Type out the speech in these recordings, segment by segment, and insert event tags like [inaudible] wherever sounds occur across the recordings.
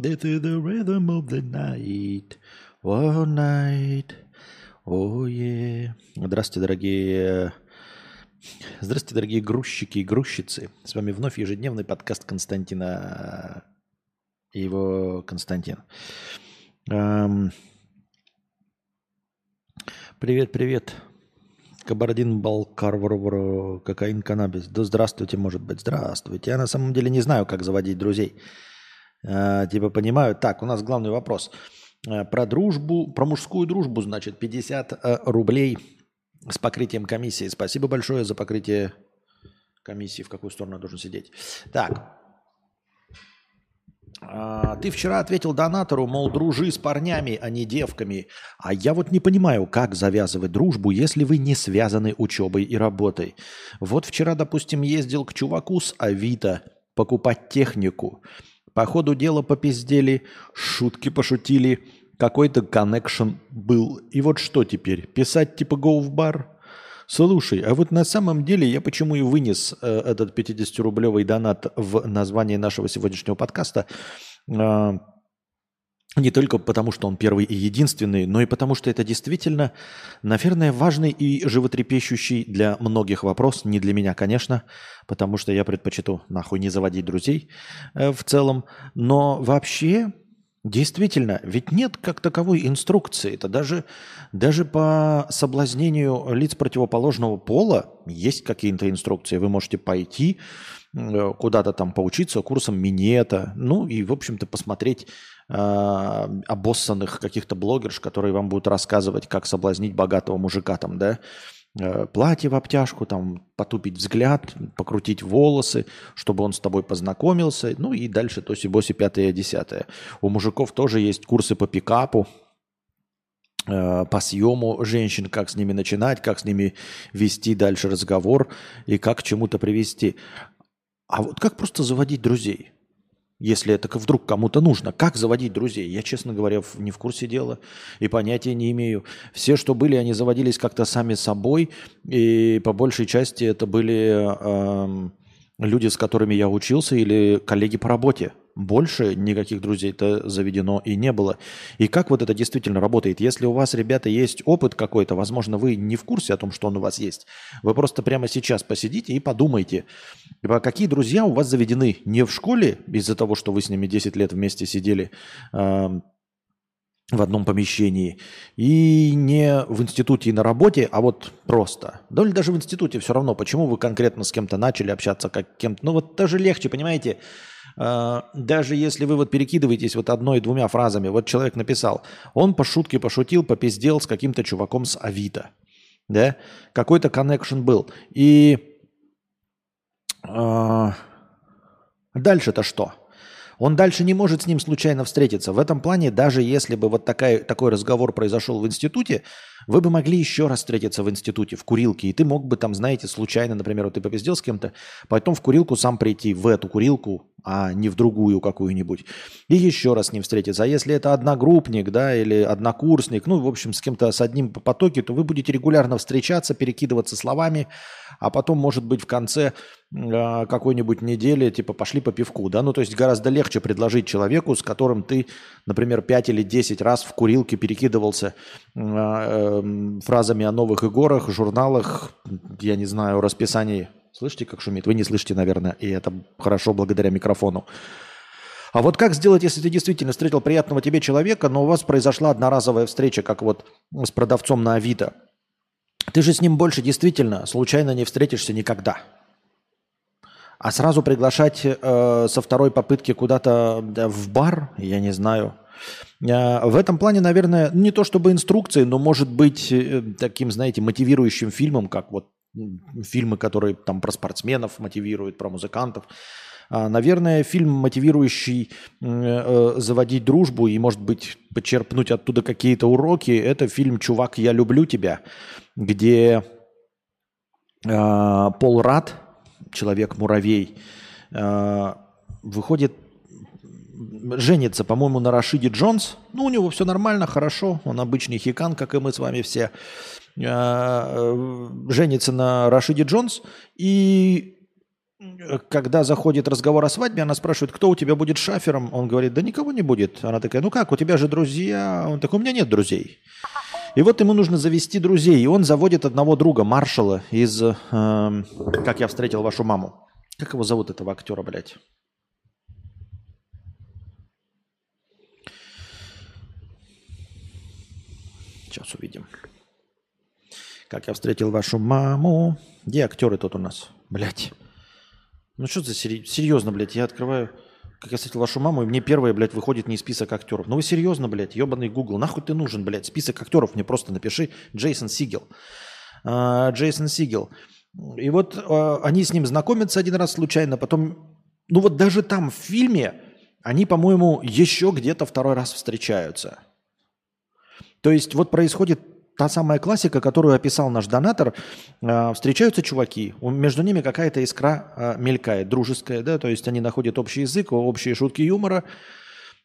This is the rhythm of the night. All night. Oh yeah. Здравствуйте, дорогие... Здравствуйте, дорогие грузчики и грузчицы. С вами вновь ежедневный подкаст Константина его Константин. Эм... Привет, привет. Кабардин, Балкар, кокаин, каннабис. Да здравствуйте, может быть, здравствуйте. Я на самом деле не знаю, как заводить друзей. Э, типа понимаю. Так, у нас главный вопрос. Э, про дружбу, про мужскую дружбу, значит, 50 э, рублей с покрытием комиссии. Спасибо большое за покрытие комиссии, в какую сторону я должен сидеть. Так, ты вчера ответил донатору, мол, дружи с парнями, а не девками. А я вот не понимаю, как завязывать дружбу, если вы не связаны учебой и работой. Вот вчера, допустим, ездил к чуваку с Авито покупать технику. По ходу дела попиздели, шутки пошутили, какой-то коннекшн был. И вот что теперь? Писать типа «go в бар»? Слушай, а вот на самом деле я почему и вынес э, этот 50-рублевый донат в название нашего сегодняшнего подкаста, э, не только потому, что он первый и единственный, но и потому, что это действительно, наверное, важный и животрепещущий для многих вопрос. Не для меня, конечно, потому что я предпочитаю нахуй не заводить друзей э, в целом. Но вообще Действительно, ведь нет как таковой инструкции. Это даже, даже по соблазнению лиц противоположного пола есть какие-то инструкции. Вы можете пойти э, куда-то там поучиться курсом минета, ну и, в общем-то, посмотреть обоссанных каких-то блогерш, которые вам будут рассказывать, как соблазнить богатого мужика там, да, Э, платье в обтяжку, там потупить взгляд, покрутить волосы, чтобы он с тобой познакомился, ну и дальше тоси-боси пятое, десятое. У мужиков тоже есть курсы по пикапу, э, по съему женщин, как с ними начинать, как с ними вести дальше разговор и как к чему-то привести. А вот как просто заводить друзей? Если это вдруг кому-то нужно. Как заводить друзей? Я, честно говоря, не в курсе дела и понятия не имею. Все, что были, они заводились как-то сами собой, и по большей части это были э, люди, с которыми я учился, или коллеги по работе. Больше никаких друзей-то заведено и не было. И как вот это действительно работает? Если у вас, ребята, есть опыт какой-то, возможно, вы не в курсе о том, что он у вас есть, вы просто прямо сейчас посидите и подумайте, типа, какие друзья у вас заведены не в школе из-за того, что вы с ними 10 лет вместе сидели, в одном помещении. И не в институте и на работе, а вот просто. Да или даже в институте все равно. Почему вы конкретно с кем-то начали общаться, как кем-то. Ну вот даже легче, понимаете. А, даже если вы вот перекидываетесь вот одной-двумя фразами, вот человек написал, он по шутке пошутил, попиздел с каким-то чуваком с Авито, да, какой-то коннекшн был. И э, дальше-то что? Он дальше не может с ним случайно встретиться. В этом плане, даже если бы вот такая, такой разговор произошел в институте, вы бы могли еще раз встретиться в институте, в курилке, и ты мог бы там, знаете, случайно, например, вот ты попиздел с кем-то, потом в курилку сам прийти, в эту курилку, а не в другую какую-нибудь, и еще раз с ним встретиться. А если это одногруппник, да, или однокурсник, ну, в общем, с кем-то с одним по потоке, то вы будете регулярно встречаться, перекидываться словами, а потом, может быть, в конце э, какой-нибудь недели, типа, пошли по пивку, да, ну, то есть гораздо легче предложить человеку, с которым ты, например, 5 или 10 раз в курилке перекидывался э, Эм, фразами о новых игорах, журналах, я не знаю, расписании. Слышите, как шумит? Вы не слышите, наверное, и это хорошо благодаря микрофону. А вот как сделать, если ты действительно встретил приятного тебе человека, но у вас произошла одноразовая встреча, как вот с продавцом на Авито? Ты же с ним больше действительно случайно не встретишься никогда. А сразу приглашать э, со второй попытки куда-то в бар, я не знаю – в этом плане, наверное, не то чтобы инструкции, но может быть э, таким, знаете, мотивирующим фильмом, как вот фильмы, которые там про спортсменов мотивируют, про музыкантов. А, наверное, фильм, мотивирующий э, заводить дружбу и, может быть, почерпнуть оттуда какие-то уроки, это фильм «Чувак, я люблю тебя», где Пол Рад, человек-муравей, выходит женится, по-моему, на Рашиде Джонс. Ну, у него все нормально, хорошо. Он обычный хикан, как и мы с вами все. А, э, женится на Рашиде Джонс. И э, когда заходит разговор о свадьбе, она спрашивает, кто у тебя будет шафером? Он говорит, да никого не будет. Она такая, ну как, у тебя же друзья? Он такой, у меня нет друзей. И вот ему нужно завести друзей. И он заводит одного друга, маршала из э, «Как я встретил вашу маму». Как его зовут, этого актера, блядь? Сейчас увидим. Как я встретил вашу маму. Где актеры тут у нас? Блять. Ну что за сери... серьезно, блядь, я открываю, как я встретил вашу маму, и мне первое, блядь, выходит не список актеров. Ну вы серьезно, блядь, ебаный Google, нахуй ты нужен, блядь, список актеров мне просто напиши. Джейсон Сигел. А, Джейсон Сигел. И вот а, они с ним знакомятся один раз случайно, потом, ну вот даже там в фильме они, по-моему, еще где-то второй раз встречаются. То есть вот происходит та самая классика, которую описал наш донатор. Э, встречаются чуваки, между ними какая-то искра э, мелькает, дружеская, да, то есть они находят общий язык, общие шутки юмора.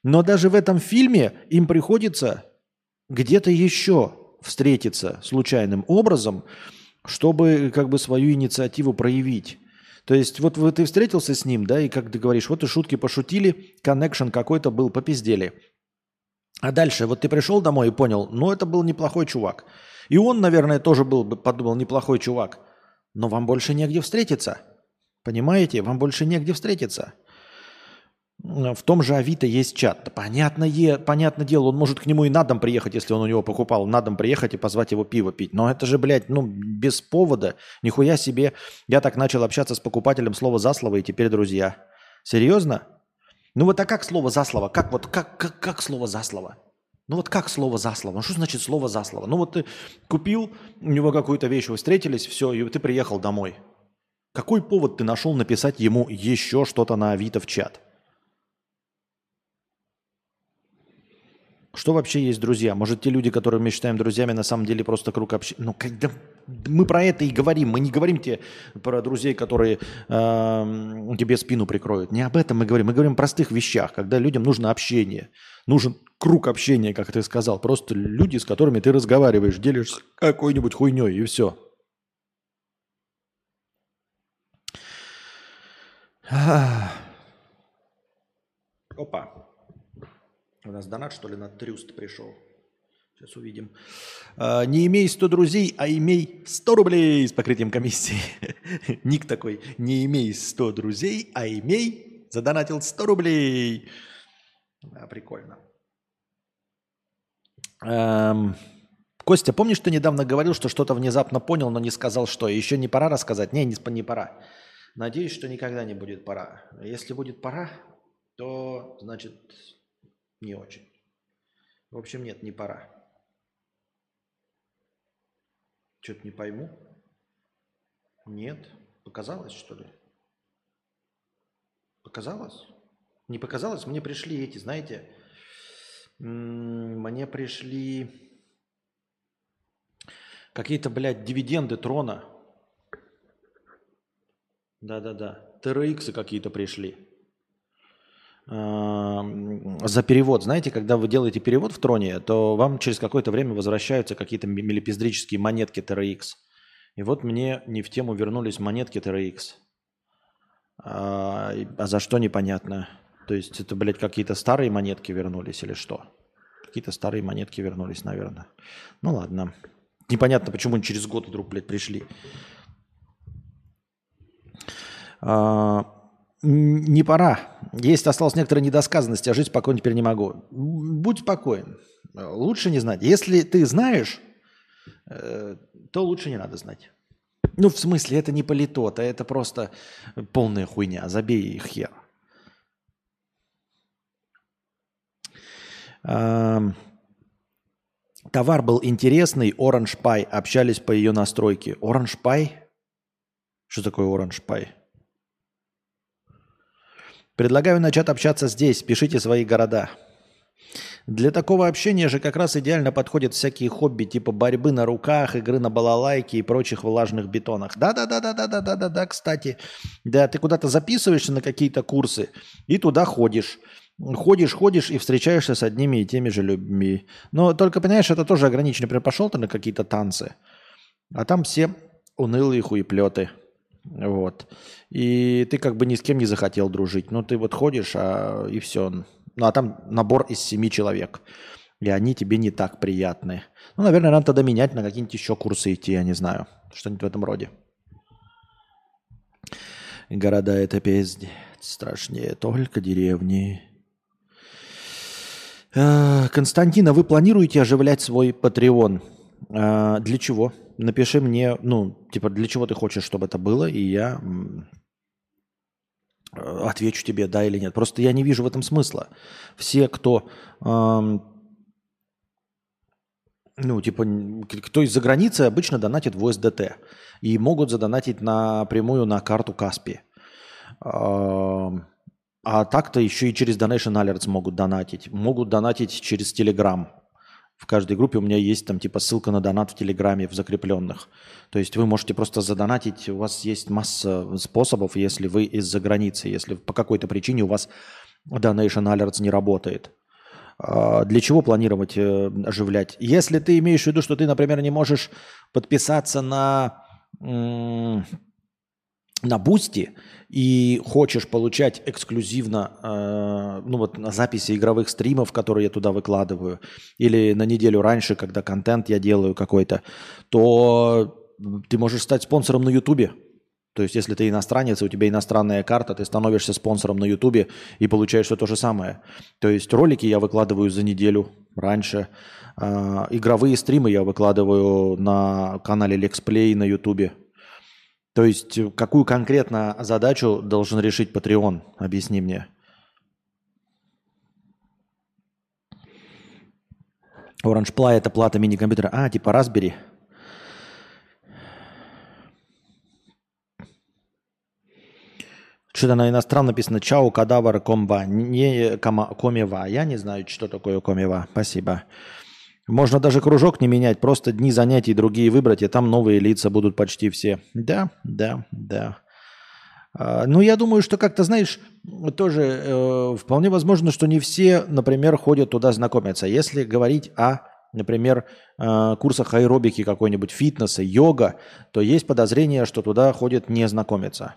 Но даже в этом фильме им приходится где-то еще встретиться случайным образом, чтобы как бы свою инициативу проявить. То есть вот ты встретился с ним, да, и как ты говоришь, вот и шутки пошутили, коннекшн какой-то был, попиздели. А дальше, вот ты пришел домой и понял, ну это был неплохой чувак. И он, наверное, тоже был бы, подумал, неплохой чувак. Но вам больше негде встретиться. Понимаете? Вам больше негде встретиться. В том же Авито есть чат. Понятное, понятное дело, он может к нему и на дом приехать, если он у него покупал, на дом приехать и позвать его пиво пить. Но это же, блядь, ну, без повода. Нихуя себе. Я так начал общаться с покупателем слово за слово, и теперь друзья. Серьезно? Ну вот а как слово за слово? Как вот, как, как, как слово за слово? Ну вот как слово за слово? Ну что значит слово за слово? Ну вот ты купил у него какую-то вещь, вы встретились, все, и ты приехал домой. Какой повод ты нашел написать ему еще что-то на Авито в чат? Что вообще есть друзья? Может, те люди, которые мы считаем друзьями, на самом деле просто круг общения? Ну, когда мы про это и говорим. Мы не говорим тебе про друзей, которые э, тебе спину прикроют. Не об этом мы говорим. Мы говорим о простых вещах, когда людям нужно общение. Нужен круг общения, как ты сказал. Просто люди, с которыми ты разговариваешь, делишься какой-нибудь хуйней, и все. Опа. У нас донат, что ли, на трюст пришел. Сейчас увидим. А, не имей 100 друзей, а имей 100 рублей с покрытием комиссии. [laughs] Ник такой, не имей 100 друзей, а имей, задонатил 100 рублей. Прикольно. Эм, Костя, помнишь, ты недавно говорил, что что-то внезапно понял, но не сказал, что? Еще не пора рассказать? Не, не, не пора. Надеюсь, что никогда не будет пора. Если будет пора, то, значит, не очень. В общем, нет, не пора. Что-то не пойму. Нет. Показалось, что ли? Показалось? Не показалось? Мне пришли эти, знаете, мне пришли какие-то, блядь, дивиденды трона. Да-да-да. TRX какие-то пришли за перевод. Знаете, когда вы делаете перевод в троне, то вам через какое-то время возвращаются какие-то милипиздрические монетки TRX. И вот мне не в тему вернулись монетки TRX. А, а за что непонятно. То есть это, блядь, какие-то старые монетки вернулись или что? Какие-то старые монетки вернулись, наверное. Ну ладно. Непонятно, почему они через год вдруг, блядь, пришли. А, не пора. Есть осталось некоторая недосказанность, а жить спокойно теперь не могу. Будь спокоен. Лучше не знать. Если ты знаешь, э, то лучше не надо знать. Ну, в смысле, это не политот, а это просто полная хуйня. Забей их хер. Товар был интересный, Orange Pie. Общались по ее настройке. Orange Pie? Что такое Orange Pie? Предлагаю начать общаться здесь. Пишите свои города. Для такого общения же как раз идеально подходят всякие хобби типа борьбы на руках, игры на балалайке и прочих влажных бетонах. Да-да-да-да-да-да-да-да, кстати. Да, ты куда-то записываешься на какие-то курсы и туда ходишь. Ходишь, ходишь и встречаешься с одними и теми же людьми. Но только, понимаешь, это тоже ограничено. Например, пошел ты на какие-то танцы, а там все унылые хуеплеты. Вот. И ты как бы ни с кем не захотел дружить. Ну, ты вот ходишь, а, и все. Ну, а там набор из семи человек. И они тебе не так приятны. Ну, наверное, надо тогда менять на какие-нибудь еще курсы идти, я не знаю. Что-нибудь в этом роде. Города это пиздец. Страшнее только деревни. А, Константина, вы планируете оживлять свой Patreon? А, для чего? Напиши мне, ну, типа, для чего ты хочешь, чтобы это было, и я отвечу тебе, да или нет. Просто я не вижу в этом смысла. Все, кто, эм, ну, типа, кто из-за границы, обычно донатит в USDT. И могут задонатить напрямую на карту Каспи. Эм, а так-то еще и через Donation Alerts могут донатить. Могут донатить через Telegram. В каждой группе у меня есть там типа ссылка на донат в Телеграме в закрепленных. То есть вы можете просто задонатить, у вас есть масса способов, если вы из-за границы, если по какой-то причине у вас Donation Alerts не работает. А, для чего планировать э, оживлять? Если ты имеешь в виду, что ты, например, не можешь подписаться на на Boosty и хочешь получать эксклюзивно э, ну вот на записи игровых стримов, которые я туда выкладываю, или на неделю раньше, когда контент я делаю какой-то, то ты можешь стать спонсором на Ютубе. То есть, если ты иностранец, и у тебя иностранная карта, ты становишься спонсором на Ютубе и получаешь все то же самое. То есть, ролики я выкладываю за неделю раньше. Э, игровые стримы я выкладываю на канале Lexplay на Ютубе то есть э, какую конкретно задачу должен решить Patreon? Объясни мне. Orange Play это плата мини-компьютера. А, типа Raspberry. Что-то на иностранном написано «Чао, кадавр, комба». Не комева. Я не знаю, что такое комева. Спасибо. Можно даже кружок не менять, просто дни занятий другие выбрать, и там новые лица будут почти все. Да, да, да. А, ну, я думаю, что как-то, знаешь, тоже э, вполне возможно, что не все, например, ходят туда знакомиться. Если говорить о, например, э, курсах аэробики какой-нибудь, фитнеса, йога, то есть подозрение, что туда ходят не знакомиться.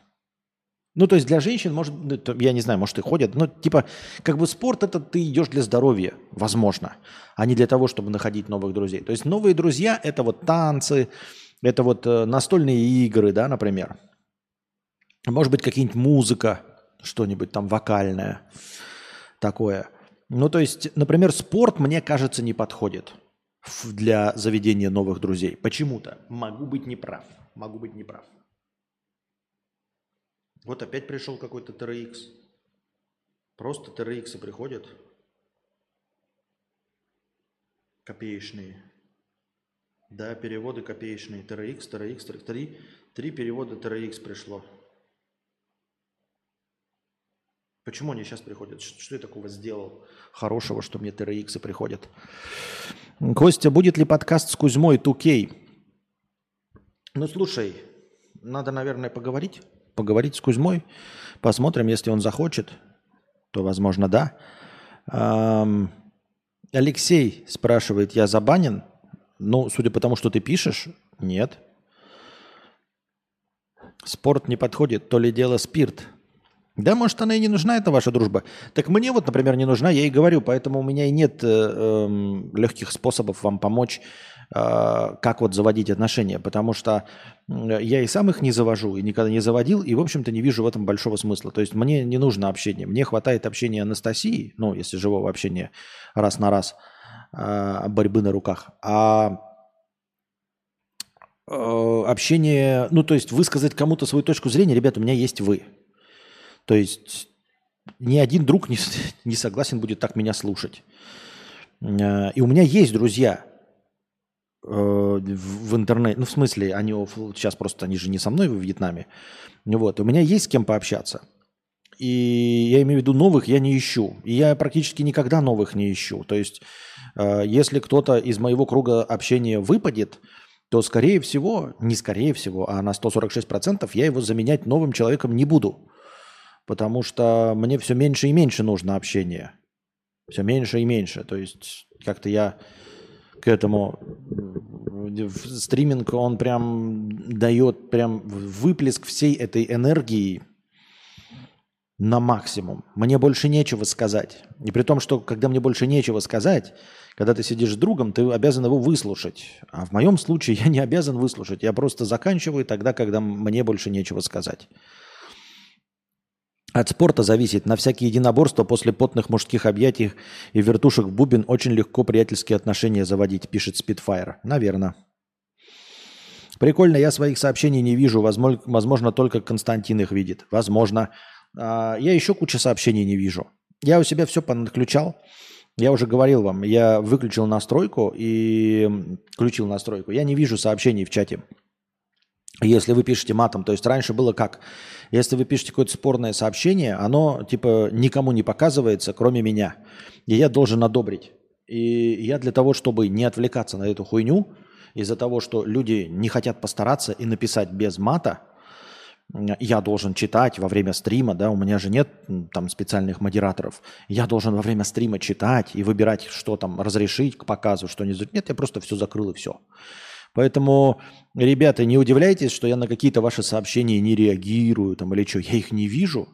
Ну, то есть для женщин, может, ну, я не знаю, может и ходят, но типа, как бы спорт это ты идешь для здоровья, возможно, а не для того, чтобы находить новых друзей. То есть новые друзья это вот танцы, это вот э, настольные игры, да, например. Может быть, какие-нибудь музыка, что-нибудь там вокальное такое. Ну, то есть, например, спорт, мне кажется, не подходит для заведения новых друзей. Почему-то. Могу быть неправ. Могу быть неправ. Вот опять пришел какой-то TRX. Просто TRX приходят. Копеечные. Да, переводы копеечные. TRX, TRX, TRX. Три, три перевода TRX пришло. Почему они сейчас приходят? Что, я такого сделал хорошего, что мне TRX приходят? Костя, будет ли подкаст с Кузьмой 2K? Ну, слушай, надо, наверное, поговорить поговорить с Кузьмой. Посмотрим, если он захочет, то, возможно, да. Алексей спрашивает, я забанен? Ну, судя по тому, что ты пишешь, нет. Спорт не подходит, то ли дело спирт. Да, может, она и не нужна, эта ваша дружба. Так мне вот, например, не нужна, я и говорю, поэтому у меня и нет э, э, легких способов вам помочь Э, как вот заводить отношения, потому что я и сам их не завожу, и никогда не заводил, и, в общем-то, не вижу в этом большого смысла. То есть мне не нужно общение. Мне хватает общения Анастасии, ну, если живого общения раз на раз, э, борьбы на руках. А э, общение, ну, то есть высказать кому-то свою точку зрения, ребята, у меня есть вы. То есть ни один друг не, не согласен будет так меня слушать. И у меня есть друзья, Э, в интернете, ну, в смысле, они сейчас просто, они же не со мной в Вьетнаме. Вот, у меня есть с кем пообщаться. И я имею в виду новых я не ищу. И я практически никогда новых не ищу. То есть, э, если кто-то из моего круга общения выпадет, то, скорее всего, не скорее всего, а на 146% я его заменять новым человеком не буду. Потому что мне все меньше и меньше нужно общения. Все меньше и меньше. То есть, как-то я к этому. Стриминг, он прям дает прям выплеск всей этой энергии на максимум. Мне больше нечего сказать. И при том, что когда мне больше нечего сказать, когда ты сидишь с другом, ты обязан его выслушать. А в моем случае [laughs] я не обязан выслушать. Я просто заканчиваю тогда, когда мне больше нечего сказать. От спорта зависит. На всякие единоборства после потных мужских объятий и вертушек в бубен очень легко приятельские отношения заводить, пишет Spitfire. Наверное. Прикольно, я своих сообщений не вижу. Возможно, возможно только Константин их видит. Возможно. А, я еще кучу сообщений не вижу. Я у себя все подключал. Я уже говорил вам, я выключил настройку и включил настройку. Я не вижу сообщений в чате. Если вы пишете матом, то есть раньше было как? Если вы пишете какое-то спорное сообщение, оно типа никому не показывается, кроме меня. И я должен одобрить. И я для того, чтобы не отвлекаться на эту хуйню, из-за того, что люди не хотят постараться и написать без мата, я должен читать во время стрима, да, у меня же нет там специальных модераторов. Я должен во время стрима читать и выбирать, что там разрешить к показу, что не Нет, я просто все закрыл и все. Поэтому, ребята, не удивляйтесь, что я на какие-то ваши сообщения не реагирую там или что, я их не вижу.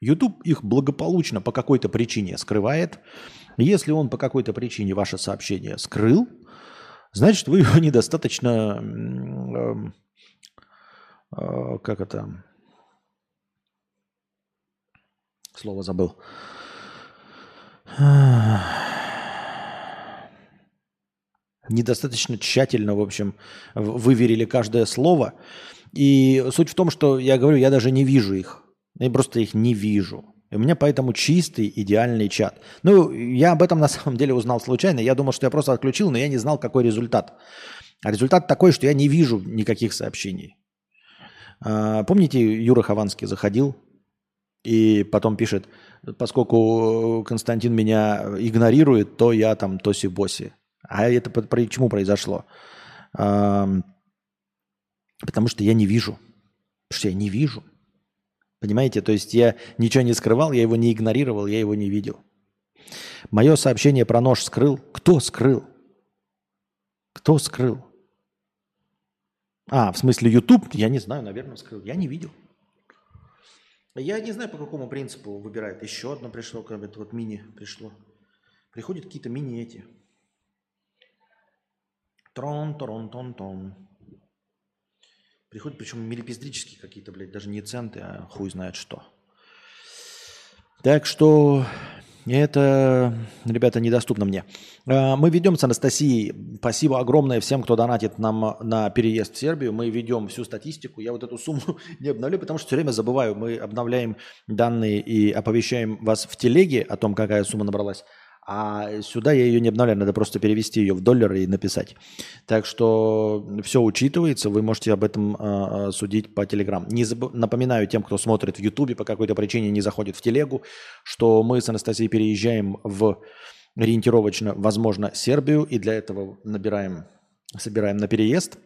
YouTube их благополучно по какой-то причине скрывает. Если он по какой-то причине ваше сообщение скрыл, значит, вы его [laughs] недостаточно, э, э, как это, слово забыл, недостаточно тщательно, в общем, выверили каждое слово. И суть в том, что я говорю, я даже не вижу их. Я просто их не вижу. И у меня поэтому чистый, идеальный чат. Ну, я об этом на самом деле узнал случайно. Я думал, что я просто отключил, но я не знал, какой результат. А результат такой, что я не вижу никаких сообщений. А, помните, Юра Хованский заходил и потом пишет, поскольку Константин меня игнорирует, то я там тоси-боси. А это почему произошло? Потому что я не вижу. Потому что я не вижу. Понимаете? То есть я ничего не скрывал, я его не игнорировал, я его не видел. Мое сообщение про нож скрыл. Кто скрыл? Кто скрыл? А, в смысле YouTube? Я не знаю, наверное, скрыл. Я не видел. Я не знаю, по какому принципу выбирает. Еще одно пришло, как бы вот мини пришло. Приходят какие-то мини эти. Трон, трон, тон, тон. Приходят, причем милипиздрические какие-то, блядь, даже не центы, а хуй знает что. Так что это, ребята, недоступно мне. А, мы ведем с Анастасией. Спасибо огромное всем, кто донатит нам на переезд в Сербию. Мы ведем всю статистику. Я вот эту сумму [laughs] не обновлю, потому что все время забываю. Мы обновляем данные и оповещаем вас в телеге о том, какая сумма набралась. А сюда я ее не обновляю, надо просто перевести ее в доллары и написать. Так что все учитывается, вы можете об этом э, судить по Телеграм. Не заб... Напоминаю тем, кто смотрит в Ютубе, по какой-то причине не заходит в Телегу, что мы с Анастасией переезжаем в ориентировочно, возможно, Сербию, и для этого набираем, собираем на переезд.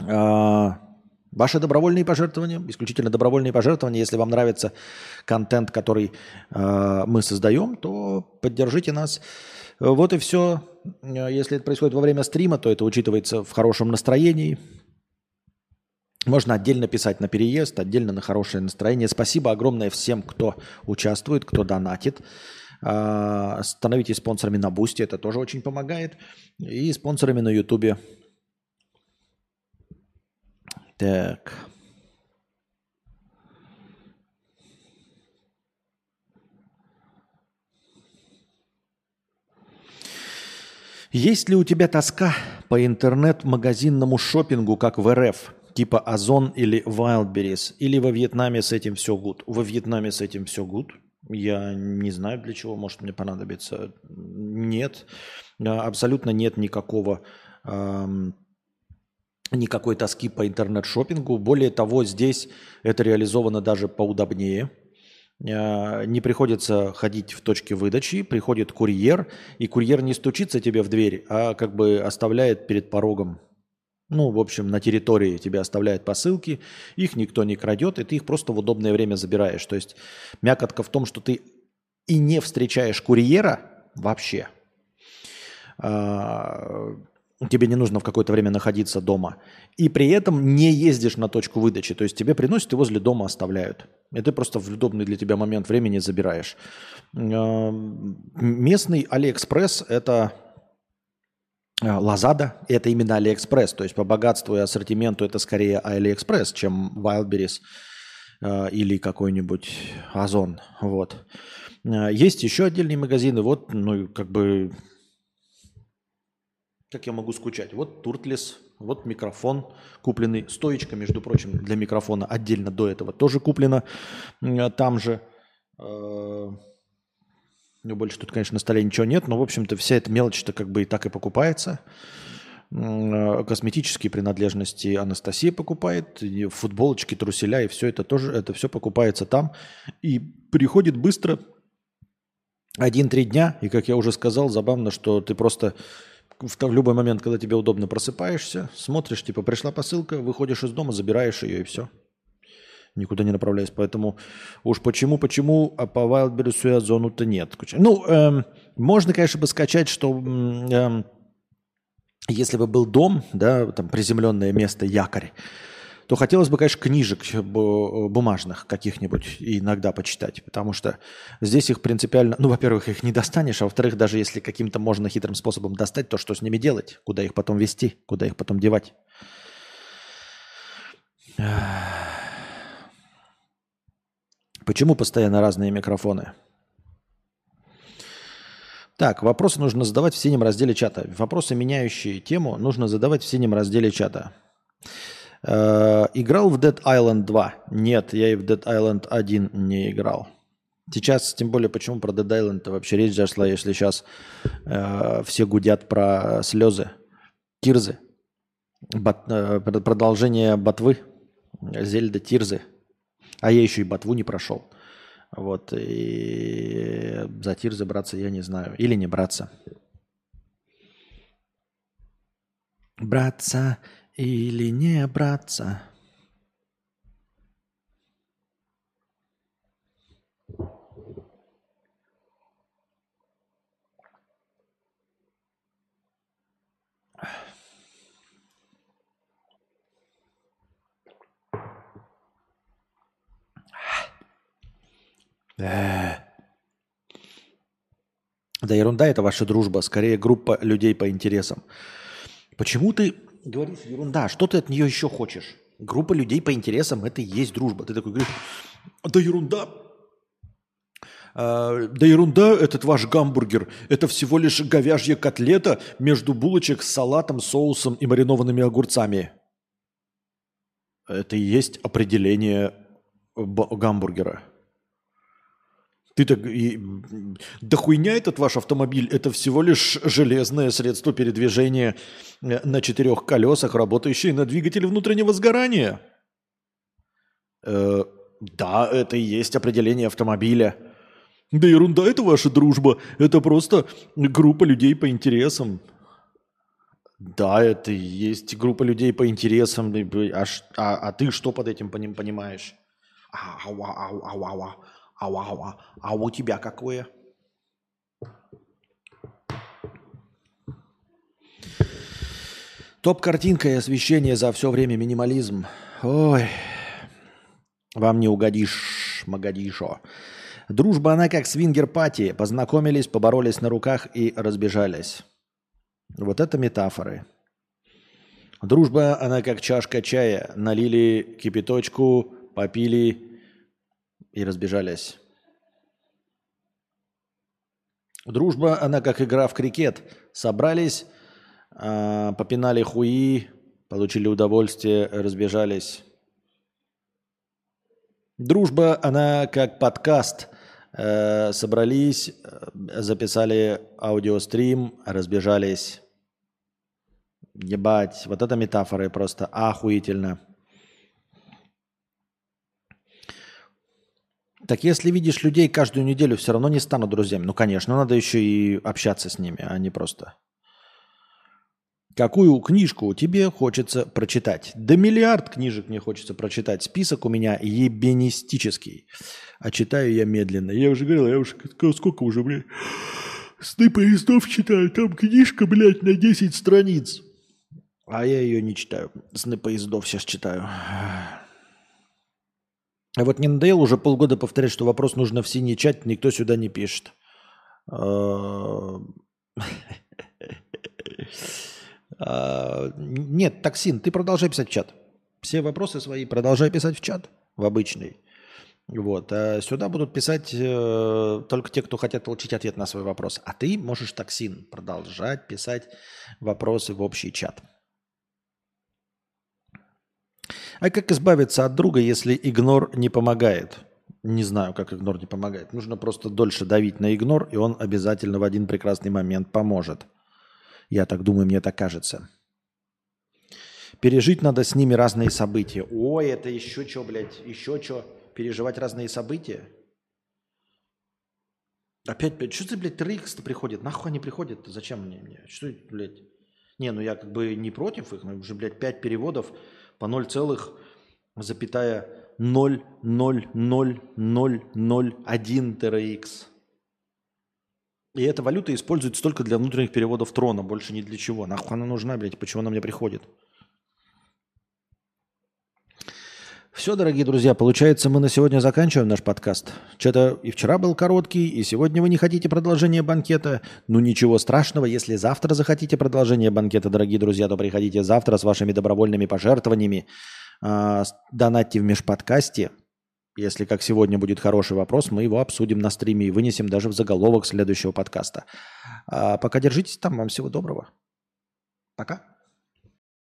А, Ваши добровольные пожертвования, исключительно добровольные пожертвования. Если вам нравится контент, который э, мы создаем, то поддержите нас. Вот и все. Если это происходит во время стрима, то это учитывается в хорошем настроении. Можно отдельно писать на переезд, отдельно на хорошее настроение. Спасибо огромное всем, кто участвует, кто донатит. Э, становитесь спонсорами на Бусти, это тоже очень помогает. И спонсорами на Ютубе. Так. Есть ли у тебя тоска по интернет-магазинному шопингу, как в РФ, типа Озон или Wildberries, или во Вьетнаме с этим все гуд? Во Вьетнаме с этим все гуд. Я не знаю, для чего может мне понадобиться. Нет, абсолютно нет никакого эм, никакой тоски по интернет-шопингу. Более того, здесь это реализовано даже поудобнее. Э, не приходится ходить в точке выдачи, приходит курьер, и курьер не стучится тебе в дверь, а как бы оставляет перед порогом. Ну, в общем, на территории тебе оставляют посылки, их никто не крадет, и ты их просто в удобное время забираешь. То есть мякотка в том, что ты и не встречаешь курьера вообще – э, тебе не нужно в какое-то время находиться дома, и при этом не ездишь на точку выдачи, то есть тебе приносят и возле дома оставляют. И ты просто в удобный для тебя момент времени забираешь. Э, местный Алиэкспресс – это э, Лазада – это именно Алиэкспресс, то есть по богатству и ассортименту это скорее Алиэкспресс, чем Wildberries э, или какой-нибудь Озон. Вот. Есть еще отдельные магазины, вот, ну, как бы как я могу скучать? Вот Туртлес, вот микрофон купленный, стоечка, между прочим, для микрофона отдельно до этого тоже куплена там же. Э, ну, больше тут, конечно, на столе ничего нет, но, в общем-то, вся эта мелочь-то как бы и так и покупается. Э, косметические принадлежности Анастасия покупает, футболочки, труселя, и все это тоже, это все покупается там. И приходит быстро, один-три дня, и, как я уже сказал, забавно, что ты просто в любой момент, когда тебе удобно, просыпаешься, смотришь, типа, пришла посылка, выходишь из дома, забираешь ее и все. Никуда не направляясь. Поэтому уж почему, почему, а по Wildberries и Озону-то нет. Ну, эм, можно, конечно, бы скачать, что эм, если бы был дом, да, там приземленное место, якорь, то хотелось бы, конечно, книжек бумажных каких-нибудь иногда почитать, потому что здесь их принципиально, ну, во-первых, их не достанешь, а во-вторых, даже если каким-то можно хитрым способом достать, то что с ними делать? Куда их потом вести? Куда их потом девать? [sighs] Почему постоянно разные микрофоны? Так, вопросы нужно задавать в синем разделе чата. Вопросы, меняющие тему, нужно задавать в синем разделе чата. Э, играл в Dead Island 2? Нет, я и в Dead Island 1 не играл. Сейчас, тем более, почему про Dead Island вообще речь зашла, если сейчас э, все гудят про слезы, тирзы, бат, э, продолжение ботвы, Зельда Тирзы. А я еще и ботву не прошел. Вот, и за Тирзы браться я не знаю. Или не браться. Браться или не браться? Да ерунда это ваша дружба, скорее группа людей по интересам. Почему ты говоришь ерунда, что ты от нее еще хочешь? Группа людей по интересам – это и есть дружба. Ты такой говоришь, да ерунда, а, да ерунда этот ваш гамбургер. Это всего лишь говяжья котлета между булочек с салатом, соусом и маринованными огурцами. Это и есть определение гамбургера. Ты так... И, да хуйня этот ваш автомобиль, это всего лишь железное средство передвижения э, на четырех колесах, работающее на двигателе внутреннего сгорания. Э, да, это и есть определение автомобиля. Да ерунда, это ваша дружба. Это просто группа людей по интересам. Да, это и есть группа людей по интересам. А, а, а ты что под этим понимаешь? Ау, ау, ау, ау, ау. А, а, а у тебя какое? Топ-картинка и освещение за все время минимализм. Ой, вам не угодишь, Магадишо. Дружба она как свингер-пати. Познакомились, поборолись на руках и разбежались. Вот это метафоры. Дружба она как чашка чая. Налили кипяточку, попили и разбежались. Дружба, она как игра в крикет. Собрались, э, попинали хуи, получили удовольствие, разбежались. Дружба, она как подкаст. Э, собрались, записали аудиострим, разбежались. Ебать, вот это метафоры просто охуительно. Так если видишь людей каждую неделю, все равно не станут друзьями. Ну, конечно, надо еще и общаться с ними, а не просто. Какую книжку тебе хочется прочитать? Да миллиард книжек мне хочется прочитать. Список у меня ебенистический. А читаю я медленно. Я уже говорил, я уже сколько уже, блядь, Сны поездов читаю, там книжка, блядь, на 10 страниц. А я ее не читаю. Сны поездов сейчас читаю. А вот надоело уже полгода повторять, что вопрос нужно в синий чат, никто сюда не пишет. А, а, нет, Токсин, ты продолжай писать в чат. Все вопросы свои продолжай писать в чат, в обычный. Вот. А сюда будут писать э, только те, кто хотят получить ответ на свой вопрос. А ты можешь, Токсин, продолжать писать вопросы в общий чат. А как избавиться от друга, если игнор не помогает? Не знаю, как игнор не помогает. Нужно просто дольше давить на игнор, и он обязательно в один прекрасный момент поможет. Я так думаю, мне так кажется. Пережить надо с ними разные события. Ой, это еще что, блядь, еще что? Переживать разные события? Опять, блядь, что ты, блядь, TRX-то приходит? Нахуй они приходят? Зачем мне? мне? Что, блядь? Не, ну я как бы не против их, но уже, блядь, 5 переводов по 0, запятая 0,00001 TRX. И эта валюта используется только для внутренних переводов трона, больше ни для чего. Нахуй она нужна, блядь, почему она мне приходит? Все, дорогие друзья, получается, мы на сегодня заканчиваем наш подкаст. Что-то и вчера был короткий, и сегодня вы не хотите продолжения банкета. Ну ничего страшного, если завтра захотите продолжение банкета, дорогие друзья, то приходите завтра с вашими добровольными пожертвованиями. Э, донатьте в межподкасте. Если, как сегодня, будет хороший вопрос, мы его обсудим на стриме и вынесем даже в заголовок следующего подкаста. А пока держитесь там. Вам всего доброго. Пока.